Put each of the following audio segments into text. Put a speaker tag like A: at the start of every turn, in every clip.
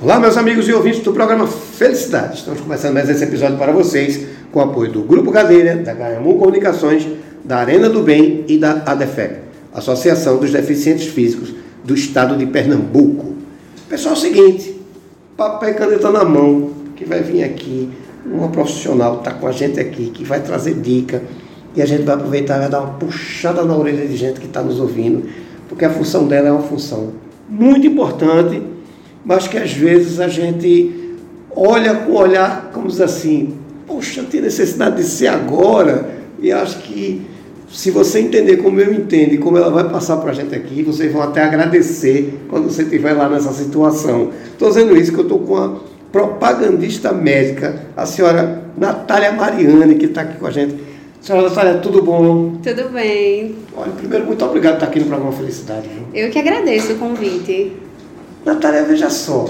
A: Olá, meus amigos e ouvintes do programa Felicidade. Estamos começando mais esse episódio para vocês com o apoio do Grupo Cadeira, da Ganhamu Comunicações, da Arena do Bem e da ADEFEP, Associação dos Deficientes Físicos do Estado de Pernambuco. Pessoal, é o seguinte, papel e caneta na mão, que vai vir aqui, uma profissional está com a gente aqui, que vai trazer dica, e a gente vai aproveitar e vai dar uma puxada na orelha de gente que está nos ouvindo, porque a função dela é uma função muito importante mas que às vezes a gente olha com olhar, como diz assim, poxa, tem necessidade de ser agora, e acho que se você entender como eu entendo e como ela vai passar para a gente aqui, vocês vão até agradecer quando você estiver lá nessa situação. Estou dizendo isso que eu estou com a propagandista médica, a senhora Natália Mariani, que está aqui com a gente. Senhora Natália, tudo bom?
B: Tudo bem.
A: Olha, primeiro, muito obrigado por estar aqui no programa Felicidade.
B: Viu? Eu que agradeço o convite.
A: Natália, veja só,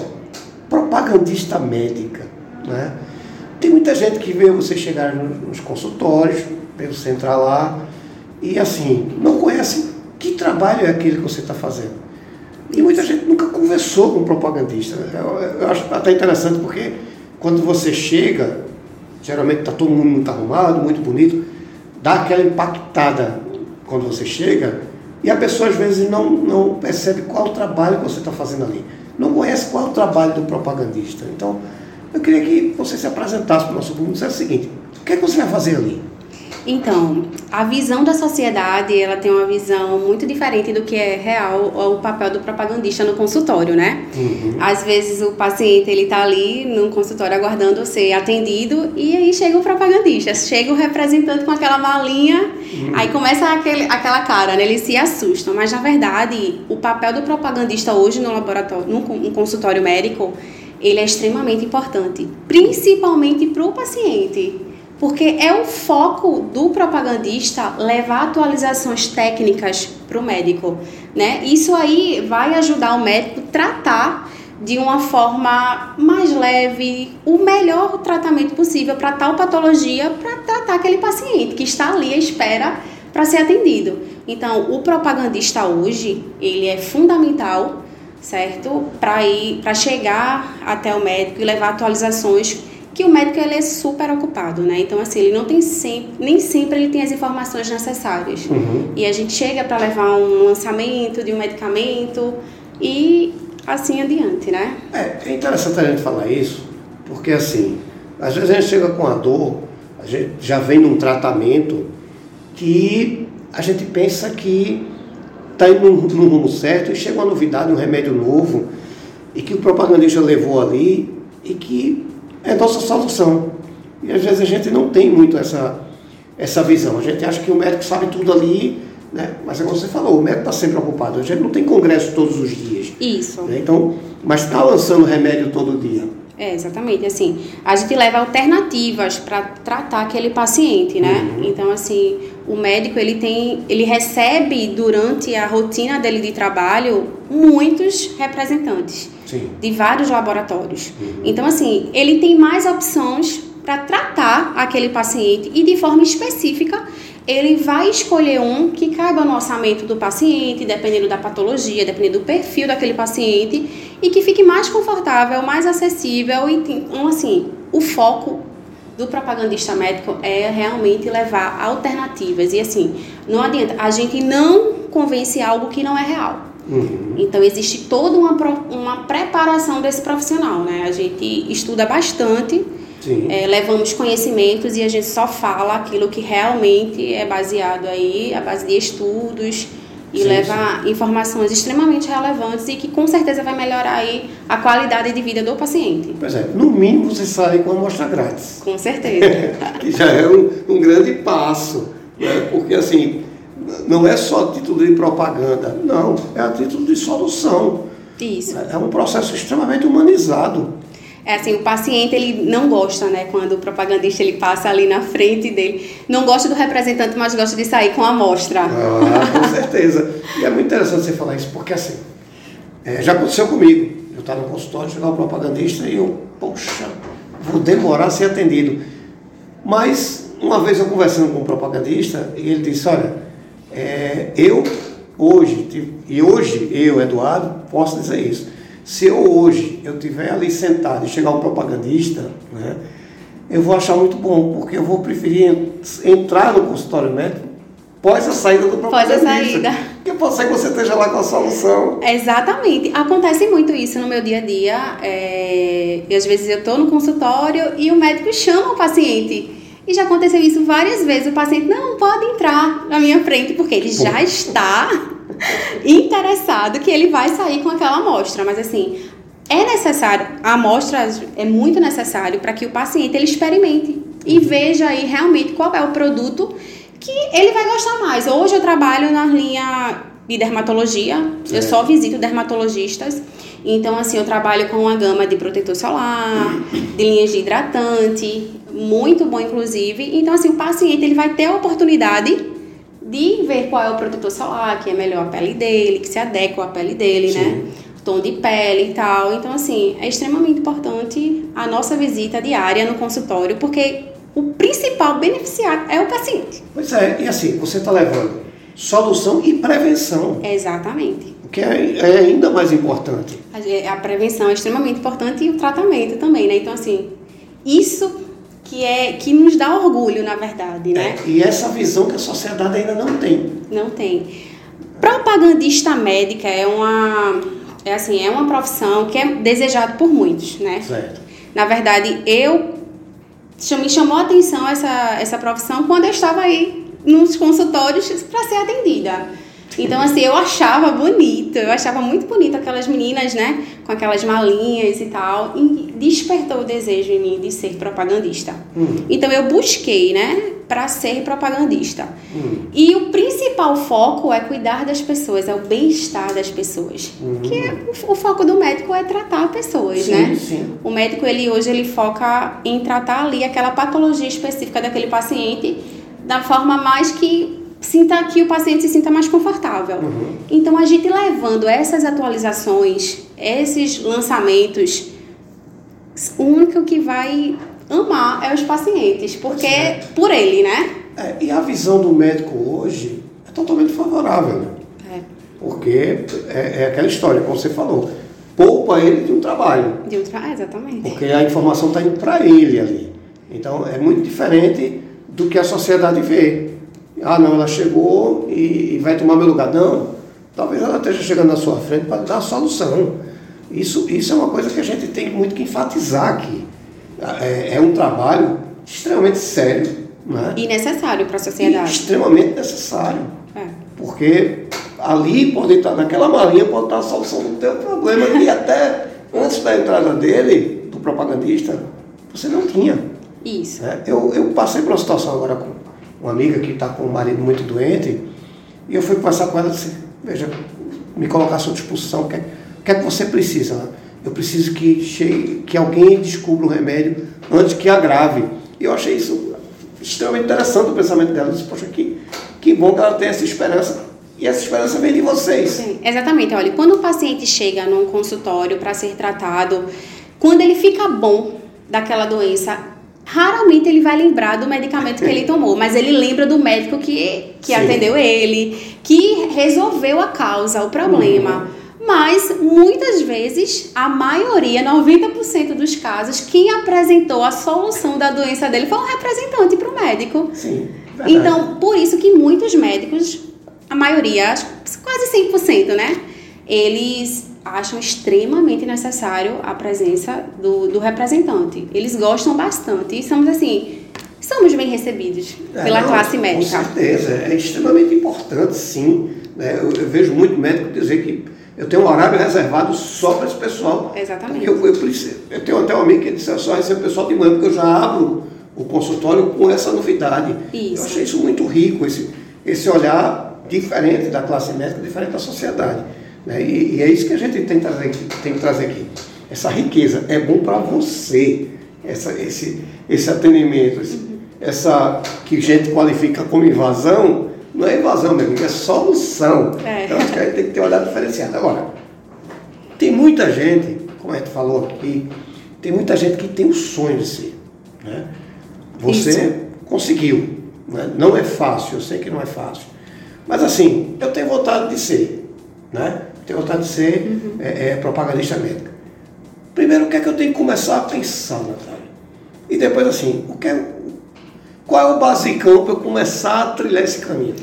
A: propagandista médica, né? Tem muita gente que vê você chegar nos consultórios, vê você entrar lá e assim, não conhece que trabalho é aquele que você está fazendo. E muita gente nunca conversou com um propagandista. Eu, eu acho até interessante porque quando você chega, geralmente está todo mundo muito arrumado, muito bonito, dá aquela impactada quando você chega, e a pessoa às vezes não, não percebe qual o trabalho que você está fazendo ali. Não conhece qual é o trabalho do propagandista. Então, eu queria que você se apresentasse para o nosso público e dissesse o seguinte: o que é que você vai fazer ali?
B: Então, a visão da sociedade, ela tem uma visão muito diferente do que é real o papel do propagandista no consultório, né? Uhum. Às vezes o paciente, ele tá ali no consultório aguardando ser atendido e aí chega o propagandista, chega o representante com aquela malinha, uhum. aí começa aquele, aquela cara, né? Eles se assustam, mas na verdade, o papel do propagandista hoje no laboratório, no consultório médico, ele é extremamente importante, principalmente para o paciente porque é o foco do propagandista levar atualizações técnicas para o médico, né? Isso aí vai ajudar o médico a tratar de uma forma mais leve, o melhor tratamento possível para tal patologia, para tratar aquele paciente que está ali à espera para ser atendido. Então, o propagandista hoje, ele é fundamental, certo? Para ir, para chegar até o médico e levar atualizações que o médico ele é super ocupado, né? Então assim, ele não tem sempre, nem sempre ele tem as informações necessárias. Uhum. E a gente chega para levar um lançamento de um medicamento e assim adiante, né?
A: É, é interessante a gente falar isso, porque assim, às vezes a gente chega com a dor, a gente já vem num tratamento que a gente pensa que está indo no rumo certo e chega uma novidade, um remédio novo, e que o propagandista levou ali e que é nossa solução. E às vezes a gente não tem muito essa, essa visão. A gente acha que o médico sabe tudo ali, né? mas é como você falou, o médico está sempre ocupado. A gente não tem congresso todos os dias.
B: Isso.
A: Né? Então, mas está lançando remédio todo dia.
B: É, exatamente. Assim, a gente leva alternativas para tratar aquele paciente, né? Uhum. Então, assim, o médico ele tem, ele recebe durante a rotina dele de trabalho muitos representantes Sim. de vários laboratórios. Uhum. Então, assim, ele tem mais opções para tratar aquele paciente e de forma específica ele vai escolher um que caiba no orçamento do paciente, dependendo da patologia, dependendo do perfil daquele paciente e que fique mais confortável, mais acessível e então, assim, o foco do propagandista médico é realmente levar alternativas e assim, não adianta, a gente não convence algo que não é real. Uhum. Então existe toda uma, uma preparação desse profissional, né? A gente estuda bastante, é, levamos conhecimentos e a gente só fala aquilo que realmente é baseado aí, a base de estudos e sim, leva sim. informações extremamente relevantes e que com certeza vai melhorar aí a qualidade de vida do paciente.
A: Pois é, no mínimo você sai com a amostra grátis.
B: Com certeza.
A: que já é um, um grande passo, né? porque assim não é só título de propaganda, não, é a título de solução.
B: Isso.
A: É um processo extremamente humanizado.
B: É assim, o paciente ele não gosta, né, quando o propagandista ele passa ali na frente dele. Não gosta do representante, mas gosta de sair com a amostra.
A: Ah, com certeza. E é muito interessante você falar isso, porque assim, é, já aconteceu comigo. Eu estava no consultório, chegava o propagandista e eu, poxa, vou demorar a ser atendido. Mas, uma vez eu conversando com o propagandista, e ele disse, olha, é, eu hoje, e hoje eu, Eduardo, posso dizer isso. Se eu hoje eu tiver ali sentado e chegar um propagandista, né, eu vou achar muito bom, porque eu vou preferir entrar no consultório médico pós a saída do propagandista. Pós a saída. Porque pode ser que você esteja lá com a solução.
B: Exatamente. Acontece muito isso no meu dia a dia. É... E às vezes eu estou no consultório e o médico chama o paciente. E já aconteceu isso várias vezes. O paciente não pode entrar na minha frente porque ele já está interessado que ele vai sair com aquela amostra. Mas assim, é necessário, a amostra é muito necessário para que o paciente ele experimente e veja aí realmente qual é o produto que ele vai gostar mais. Hoje eu trabalho na linha de dermatologia, é. eu só visito dermatologistas. Então, assim, eu trabalho com uma gama de protetor solar, de linhas de hidratante, muito bom, inclusive. Então, assim, o paciente ele vai ter a oportunidade de ver qual é o protetor solar, que é melhor a pele dele, que se adequa à pele dele, né? Sim. né? Tom de pele e tal. Então, assim, é extremamente importante a nossa visita diária no consultório, porque o principal beneficiário é o paciente.
A: Pois é, e assim, você está levando solução e prevenção.
B: Exatamente.
A: O que é, é, ainda mais importante.
B: A, a prevenção é extremamente importante e o tratamento também, né? Então, assim, isso que é que nos dá orgulho, na verdade, né?
A: É, e essa visão que a sociedade ainda não tem.
B: Não tem. Propagandista médica é uma é assim, é uma profissão que é desejada por muitos, né?
A: Certo.
B: Na verdade, eu me chamou a atenção essa, essa profissão quando eu estava aí nos consultórios para ser atendida. Então, assim, eu achava bonito, eu achava muito bonito aquelas meninas, né, com aquelas malinhas e tal, e despertou o desejo em mim de ser propagandista. Hum. Então, eu busquei, né, para ser propagandista. Hum. E o principal foco é cuidar das pessoas, é o bem-estar das pessoas. Hum. Que é, o, o, foco do médico é tratar pessoas,
A: sim,
B: né?
A: Sim.
B: O médico, ele hoje, ele foca em tratar ali aquela patologia específica daquele paciente da forma mais que sinta que o paciente se sinta mais confortável. Uhum. Então, a gente levando essas atualizações, esses lançamentos, o único que vai amar é os pacientes, porque é por ele, né?
A: É, e a visão do médico hoje é totalmente favorável, né? É. Porque é, é aquela história, como você falou, poupa ele de um trabalho.
B: De um trabalho, exatamente.
A: Porque a informação está indo para ele ali. Então, é muito diferente do que a sociedade vê. Ah, não, ela chegou e, e vai tomar meu lugar. Não, talvez ela esteja chegando na sua frente para dar a solução. Isso, isso é uma coisa que a gente tem muito que enfatizar aqui. É, é um trabalho extremamente sério. Né?
B: E necessário para a sociedade.
A: E extremamente necessário. É. Porque ali pode estar, naquela malinha pode estar a solução do teu problema que até antes da entrada dele, do propagandista, você não tinha.
B: Isso.
A: É, eu, eu passei por uma situação agora com uma amiga que está com um marido muito doente, e eu fui conversar com ela e disse, veja, me colocar à sua disposição, o que, é, que é que você precisa? Eu preciso que, chegue, que alguém descubra o remédio antes que agrave. E eu achei isso extremamente interessante o pensamento dela. Eu disse, poxa, que, que bom que ela tem essa esperança. E essa esperança vem de vocês.
B: Sim, exatamente. Olha, quando o paciente chega num consultório para ser tratado, quando ele fica bom daquela doença, raramente ele vai lembrar do medicamento que ele tomou, mas ele lembra do médico que, que atendeu ele, que resolveu a causa, o problema. Uhum. Mas muitas vezes, a maioria, 90% dos casos, quem apresentou a solução da doença dele foi um representante para o médico.
A: Sim.
B: Então, por isso que muitos médicos, a maioria, quase 100%, né? Eles acham extremamente necessário a presença do, do representante. Eles gostam bastante e somos assim, somos bem recebidos é, pela não, classe médica.
A: Com certeza, é extremamente importante, sim. Né? Eu, eu, vejo muito médico dizer que eu tenho um horário reservado só para esse pessoal.
B: Exatamente.
A: Eu, eu, eu, tenho até um amigo que disse, eu só recebo pessoal de manhã, porque eu já abro o consultório com essa novidade.
B: Isso.
A: Eu achei isso muito rico, esse, esse olhar diferente da classe médica, diferente da sociedade. Né? E, e, é isso que a gente tem que trazer, tem que trazer aqui. Essa riqueza é bom para você, essa, esse, esse atendimento, esse, essa que a gente qualifica como invasão, não é invasão mesmo, é solução. É. Então acho que a gente tem que ter um olhar diferenciado. Agora, tem muita gente, como a gente falou aqui, tem muita gente que tem o sonho de ser. Né? Você Isso. conseguiu. Né? Não é fácil, eu sei que não é fácil. Mas assim, eu tenho vontade de ser. Né? Tenho vontade de ser uhum. é, é, propagandista médica. Primeiro, o que é que eu tenho que começar a pensar, Natália? E depois, assim, o que é, qual é o basicão para eu começar a trilhar esse caminho?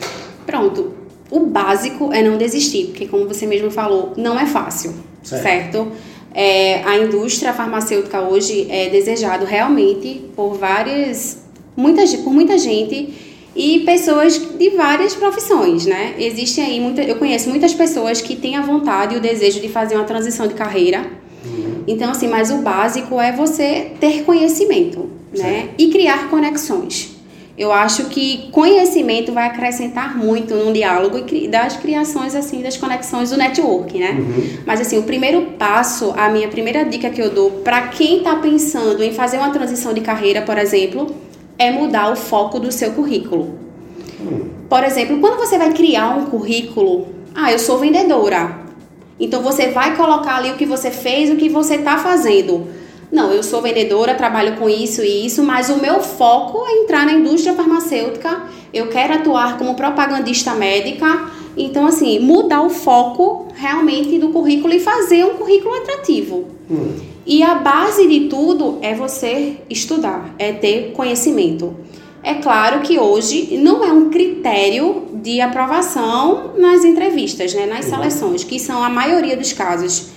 B: Pronto. O básico é não desistir, porque, como você mesmo falou, não é fácil, certo? certo? É, a indústria farmacêutica hoje é desejado realmente por várias, muitas, por muita gente e pessoas de várias profissões, né? Existem aí muita, eu conheço muitas pessoas que têm a vontade e o desejo de fazer uma transição de carreira. Uhum. Então, assim, mas o básico é você ter conhecimento, né? E criar conexões. Eu acho que conhecimento vai acrescentar muito no diálogo e das criações, assim, das conexões do network, né? Uhum. Mas, assim, o primeiro passo, a minha primeira dica que eu dou para quem está pensando em fazer uma transição de carreira, por exemplo, é mudar o foco do seu currículo. Por exemplo, quando você vai criar um currículo, ah, eu sou vendedora. Então você vai colocar ali o que você fez, o que você está fazendo. Não, eu sou vendedora, trabalho com isso e isso, mas o meu foco é entrar na indústria farmacêutica. Eu quero atuar como propagandista médica. Então, assim, mudar o foco realmente do currículo e fazer um currículo atrativo. Hum. E a base de tudo é você estudar, é ter conhecimento. É claro que hoje não é um critério de aprovação nas entrevistas, né, nas uhum. seleções, que são a maioria dos casos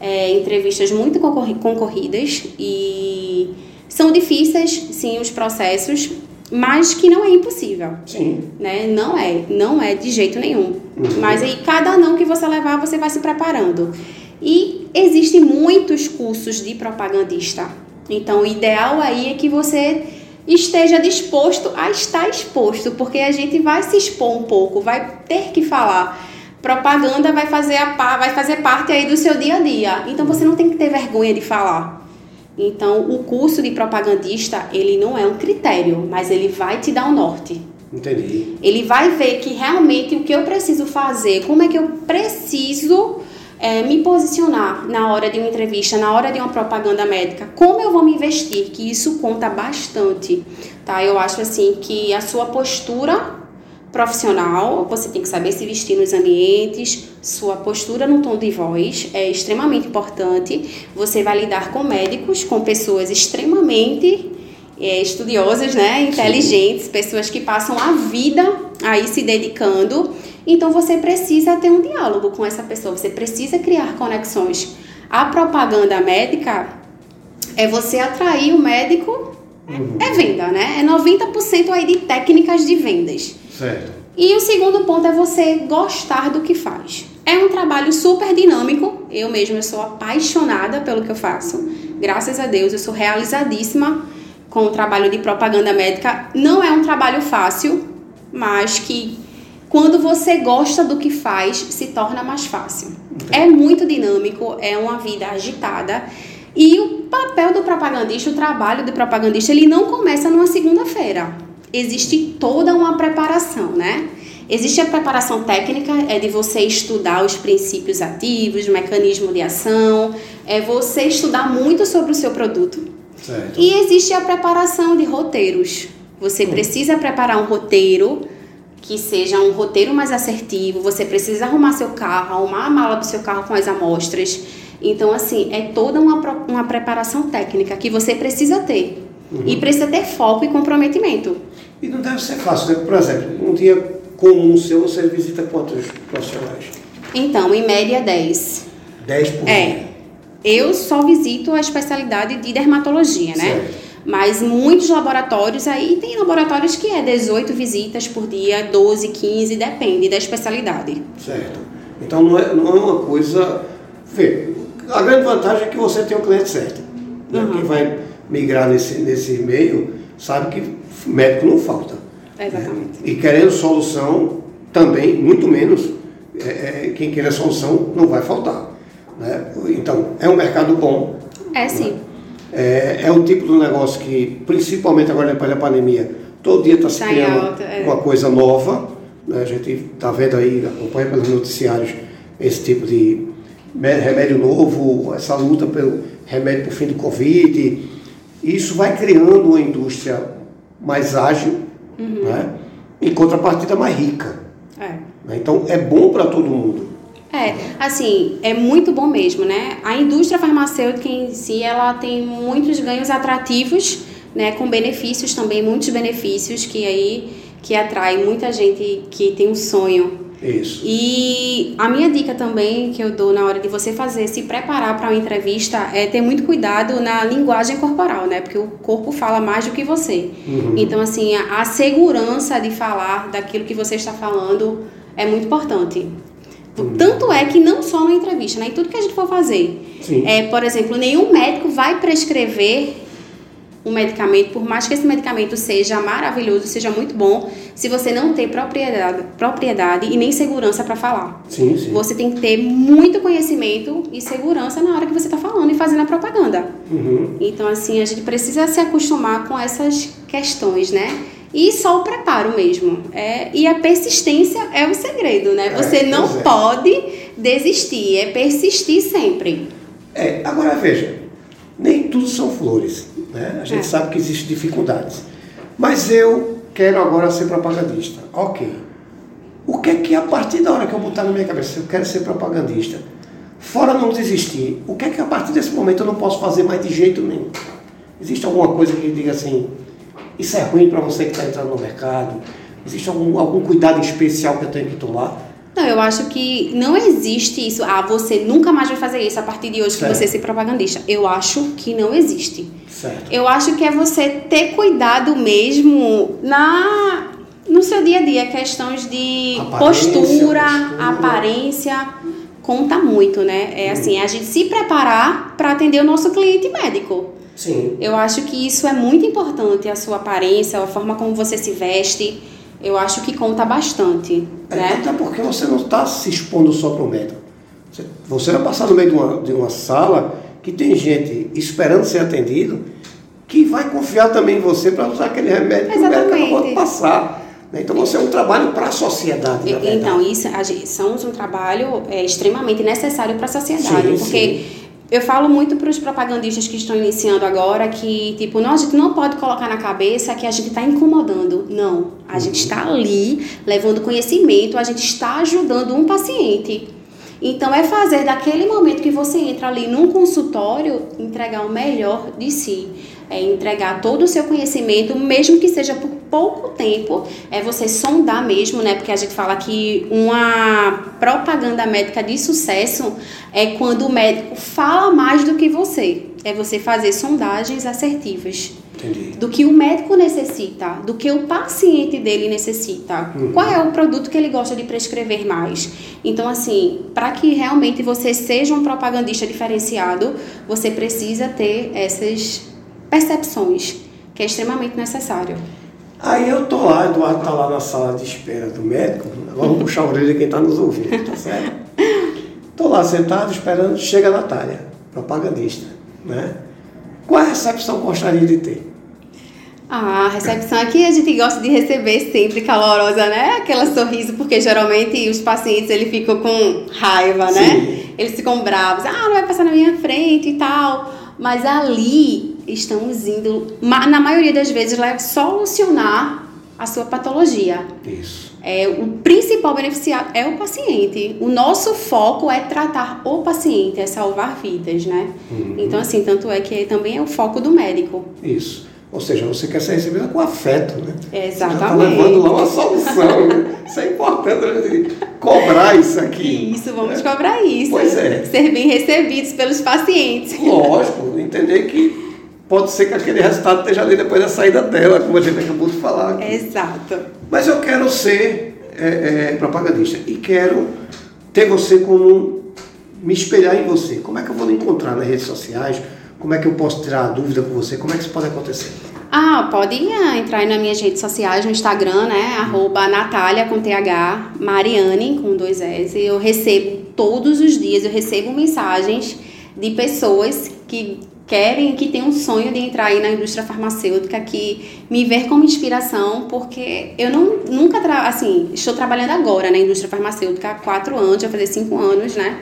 B: é, entrevistas muito concorridas e são difíceis, sim, os processos, mas que não é impossível.
A: Sim.
B: Né? Não é, não é de jeito nenhum. Uhum. Mas aí cada não que você levar, você vai se preparando. E existem muitos cursos de propagandista. Então, o ideal aí é que você esteja disposto a estar exposto, porque a gente vai se expor um pouco, vai ter que falar propaganda vai fazer, a, vai fazer parte aí do seu dia a dia. Então você não tem que ter vergonha de falar. Então o curso de propagandista, ele não é um critério, mas ele vai te dar o um norte.
A: Entendi.
B: Ele vai ver que realmente o que eu preciso fazer, como é que eu preciso é, me posicionar na hora de uma entrevista, na hora de uma propaganda médica, como eu vou me vestir, que isso conta bastante, tá? Eu acho assim que a sua postura profissional, você tem que saber se vestir nos ambientes, sua postura no tom de voz é extremamente importante. Você vai lidar com médicos, com pessoas extremamente é, estudiosas, né, inteligentes, pessoas que passam a vida aí se dedicando. Então você precisa ter um diálogo com essa pessoa, você precisa criar conexões. A propaganda médica é você atrair o médico, uhum. é venda, né? É 90% aí de técnicas de vendas.
A: Certo.
B: E o segundo ponto é você gostar do que faz. É um trabalho super dinâmico. Eu mesma eu sou apaixonada pelo que eu faço. Graças a Deus, eu sou realizadíssima com o trabalho de propaganda médica. Não é um trabalho fácil, mas que quando você gosta do que faz, se torna mais fácil. É muito dinâmico, é uma vida agitada. E o papel do propagandista, o trabalho do propagandista, ele não começa numa segunda-feira existe toda uma preparação, né? Existe a preparação técnica, é de você estudar os princípios ativos, o mecanismo de ação, é você estudar muito sobre o seu produto.
A: Certo.
B: E existe a preparação de roteiros. Você hum. precisa preparar um roteiro que seja um roteiro mais assertivo, você precisa arrumar seu carro, arrumar a mala do seu carro com as amostras. Então, assim, é toda uma, uma preparação técnica que você precisa ter. Uhum. E precisa ter foco e comprometimento.
A: E não deve ser fácil, né? Por exemplo, um dia comum seu, você visita quantos profissionais?
B: Então, em média 10.
A: 10 por
B: é. dia? Eu só visito a especialidade de dermatologia, né? Certo. Mas muitos laboratórios aí, tem laboratórios que é 18 visitas por dia, 12, 15, depende da especialidade.
A: Certo. Então não é, não é uma coisa. Vê, a grande vantagem é que você tem o cliente certo. Né? Uhum. Que vai migrar nesse, nesse meio, sabe que médico não falta.
B: Exatamente. Né?
A: E querendo solução, também, muito menos, é, é, quem queira solução não vai faltar. Né? Então, é um mercado bom.
B: É sim.
A: É, é um tipo de negócio que, principalmente agora depois da pandemia, todo dia está se tá criando alta, é. uma coisa nova. Né? A gente está vendo aí, acompanha pelos noticiários, esse tipo de remédio novo, essa luta pelo remédio para o fim do Covid. Isso vai criando uma indústria mais ágil, uhum. né? em contrapartida mais rica.
B: É.
A: Né? Então é bom para todo mundo.
B: É, assim, é muito bom mesmo, né? A indústria farmacêutica em si, ela tem muitos ganhos atrativos, né? Com benefícios também, muitos benefícios que aí que atrai muita gente que tem um sonho.
A: Isso.
B: E a minha dica também que eu dou na hora de você fazer, se preparar para uma entrevista, é ter muito cuidado na linguagem corporal, né? Porque o corpo fala mais do que você.
A: Uhum.
B: Então, assim, a, a segurança de falar daquilo que você está falando é muito importante. Tanto é que não só na entrevista, né? Em tudo que a gente for fazer.
A: Sim.
B: É, por exemplo, nenhum médico vai prescrever um medicamento, por mais que esse medicamento seja maravilhoso, seja muito bom, se você não tem propriedade, propriedade e nem segurança para falar.
A: Sim, sim.
B: Você tem que ter muito conhecimento e segurança na hora que você está falando e fazendo a propaganda.
A: Uhum.
B: Então, assim, a gente precisa se acostumar com essas questões, né? E só o preparo mesmo. É, e a persistência é o segredo, né?
A: É,
B: Você não
A: é.
B: pode desistir, é persistir sempre.
A: É, agora veja, nem tudo são flores, né? A gente
B: É.
A: sabe que existem dificuldades. Mas eu quero agora ser propagandista. Ok. O que é que a partir da hora que eu botar na minha cabeça, eu quero ser propagandista, fora não desistir, o que é que a partir desse momento eu não posso fazer mais de jeito nenhum? Existe alguma coisa que diga assim, isso é ruim para você que está entrando no mercado? Existe algum, algum cuidado especial que eu tenho que tomar?
B: Não, eu acho que não existe isso. Ah, você nunca mais vai fazer isso a partir de hoje
A: Certo.
B: que você ser propagandista. Eu acho que não existe.
A: Certo.
B: Eu acho que é você ter cuidado mesmo na no seu dia a dia, questões de
A: Aparência,
B: postura,
A: postura.
B: aparência, conta muito, né? É assim, a gente se preparar para atender o nosso cliente médico.
A: Sim.
B: Eu acho que isso é muito importante, a sua aparência, a forma como você se veste. Eu acho que conta bastante,
A: É,
B: né?
A: Até porque você não está se expondo só para o médico. Você, você vai passar no meio de uma, de uma sala que tem gente esperando ser atendido que vai confiar também em você para usar aquele remédio que o médico acabou de
B: Exatamente.
A: passar. né? Então você é um trabalho para a sociedade.
B: Então, isso a gente, somos um trabalho é, extremamente necessário para a sociedade,
A: Sim,
B: porque
A: sim.
B: Eu falo muito para os propagandistas que estão iniciando agora que, tipo, não, a gente não pode colocar na cabeça que a gente está incomodando. Não, a gente
A: Uhum.
B: está ali levando conhecimento, a gente está ajudando um paciente. Então, é fazer daquele momento que você entra ali num consultório, entregar o melhor de si. É entregar todo o seu conhecimento, mesmo que seja por pouco tempo, é você sondar mesmo, né? Porque a gente fala que uma propaganda médica de sucesso é quando o médico fala mais do que você. É você fazer sondagens assertivas
A: Entendi.
B: do que o médico necessita, do que o paciente dele necessita. Qual é o produto que ele gosta de prescrever mais? Então, assim, para que realmente você seja um propagandista diferenciado, você precisa ter essas percepções, que é extremamente necessário.
A: Aí eu tô lá, Eduardo tá lá na sala de espera do médico, agora vamos puxar a orelha de quem está nos ouvindo, tá certo? Tô lá sentado esperando, chega a Natália, propagandista, né? Qual a recepção que gostaria de ter?
B: Ah, a recepção aqui a gente gosta de receber sempre calorosa, né? Aquela sorriso, porque geralmente os pacientes ele ficam com raiva, né?
A: Sim.
B: Eles ficam bravos. Ah, não vai passar na minha frente e tal. Mas ali estamos indo, na maioria das vezes, lá é solucionar a sua patologia.
A: Isso.
B: É, o principal beneficiado é o paciente. O nosso foco é tratar o paciente, é salvar vidas, né?
A: Uhum.
B: Então, assim, tanto é que também é o foco do médico.
A: Isso. Ou seja, você quer ser recebida com afeto, né? Você já está
B: Exatamente.
A: levando lá uma solução. né? Isso é importante gente cobrar isso aqui.
B: Isso, vamos
A: né?
B: cobrar isso.
A: Pois é.
B: Ser bem recebidos pelos pacientes.
A: Lógico, entender que pode ser que aquele resultado esteja ali depois da saída dela, como a gente acabou de falar. aqui.
B: Exato.
A: Mas eu quero ser é, é, propagandista e quero ter você como me espelhar em você. Como é que eu vou lhe encontrar nas redes sociais? Como é que eu posso tirar dúvida com você? Como é que isso pode acontecer?
B: Ah, pode ah, entrar nas minhas redes sociais, no Instagram, né? Arroba Natália com TH, Mariane com dois S. Eu recebo todos os dias, eu recebo mensagens de pessoas que querem, que têm um sonho de entrar aí na indústria farmacêutica, que me ver como inspiração, porque eu não, nunca, assim, estou trabalhando agora na indústria farmacêutica há quatro anos, já fazer cinco anos, né?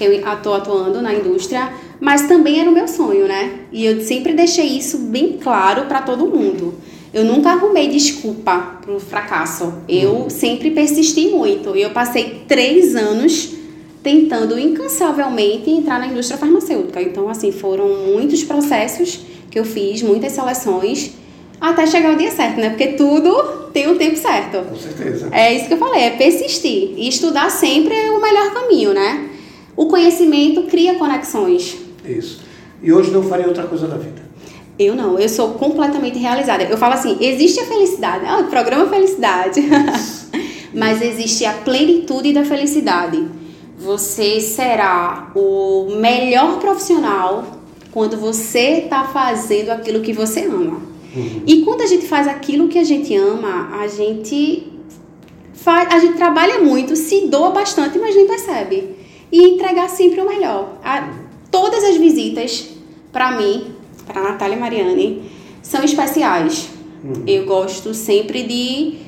B: que eu estou atuando na indústria, mas também era o meu sonho, né? E eu sempre deixei isso bem claro para todo mundo. Eu nunca arrumei desculpa pro fracasso. Eu sempre persisti muito. Eu passei três anos tentando incansavelmente entrar na indústria farmacêutica. Então, assim, foram muitos processos que eu fiz, muitas seleções, até chegar o dia certo, né? Porque tudo tem um tempo certo.
A: Com certeza.
B: É isso que eu falei, é persistir. E estudar sempre é o melhor caminho, né? O conhecimento cria conexões.
A: Isso. E hoje não faria outra coisa da vida.
B: Eu não, eu sou completamente realizada. Eu falo assim, existe a felicidade, ah, o programa Felicidade. Mas existe a plenitude da felicidade. Você será o melhor profissional quando você está fazendo aquilo que você ama. Uhum. E quando a gente faz aquilo que a gente ama, a gente faz, a gente trabalha muito, se doa bastante, mas nem percebe. E entregar sempre o melhor. A, todas as visitas, para mim, para Natália Mariani, são especiais. Uhum. Eu gosto sempre de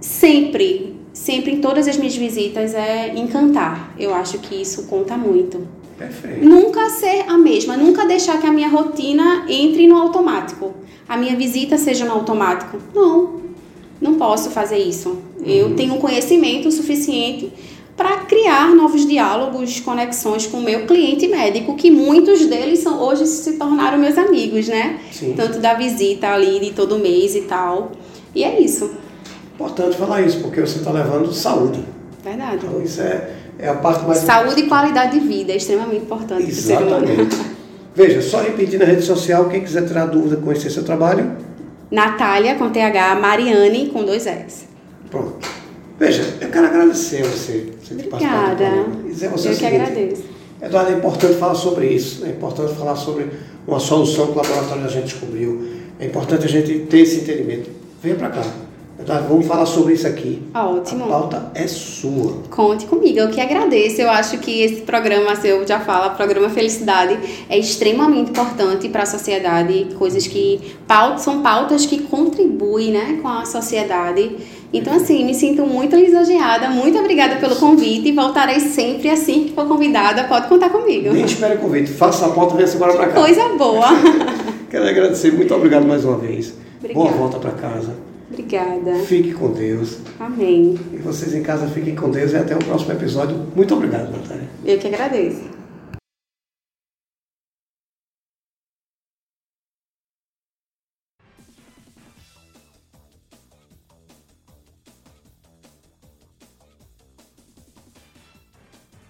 B: sempre, sempre em todas as minhas visitas é encantar. Eu acho que isso conta muito.
A: Perfeito.
B: Nunca ser a mesma, nunca deixar que a minha rotina entre no automático. A minha visita seja no automático. Não, não posso fazer isso. Uhum. Eu tenho conhecimento suficiente para criar novos diálogos, conexões com o meu cliente médico, que muitos deles são hoje se tornaram meus amigos, né? Sim. Tanto da visita ali de todo mês e tal. E é isso.
A: Importante falar isso, porque você está levando saúde.
B: Verdade.
A: Então isso é, é a parte mais.
B: Saúde e qualidade de vida é extremamente importante
A: Exatamente. Veja, só repetir na rede social, quem quiser tirar dúvida, conhecer seu trabalho.
B: Natália com TH, Mariane com dois S.
A: Pronto. Veja, eu quero agradecer você. você
B: Obrigada.
A: E dizer você
B: eu
A: o
B: que agradeço.
A: Eduardo, é importante falar sobre isso. É importante falar sobre uma solução que o laboratório da gente descobriu. É importante a gente ter esse entendimento. Venha para cá. Eduardo, vamos falar sobre isso aqui.
B: Ótimo.
A: A pauta é sua.
B: Conte comigo, eu que agradeço. Eu acho que esse programa, se eu já falo, programa Felicidade, é extremamente importante para a sociedade. Coisas que pautas, são pautas que contribuem né, com a sociedade. Então, assim, me sinto muito lisonjeada. Muito obrigada pelo convite. Voltarei sempre assim que for convidada. Pode contar comigo.
A: Nem espere o convite. Faça a pauta e venha agora para cá.
B: Coisa boa.
A: Quero agradecer. Muito obrigado mais uma vez. Obrigada. Boa volta para casa.
B: Obrigada.
A: Fique com Deus.
B: Amém.
A: E vocês em casa fiquem com Deus e até o próximo episódio. Muito obrigado, Natália.
B: Eu que agradeço.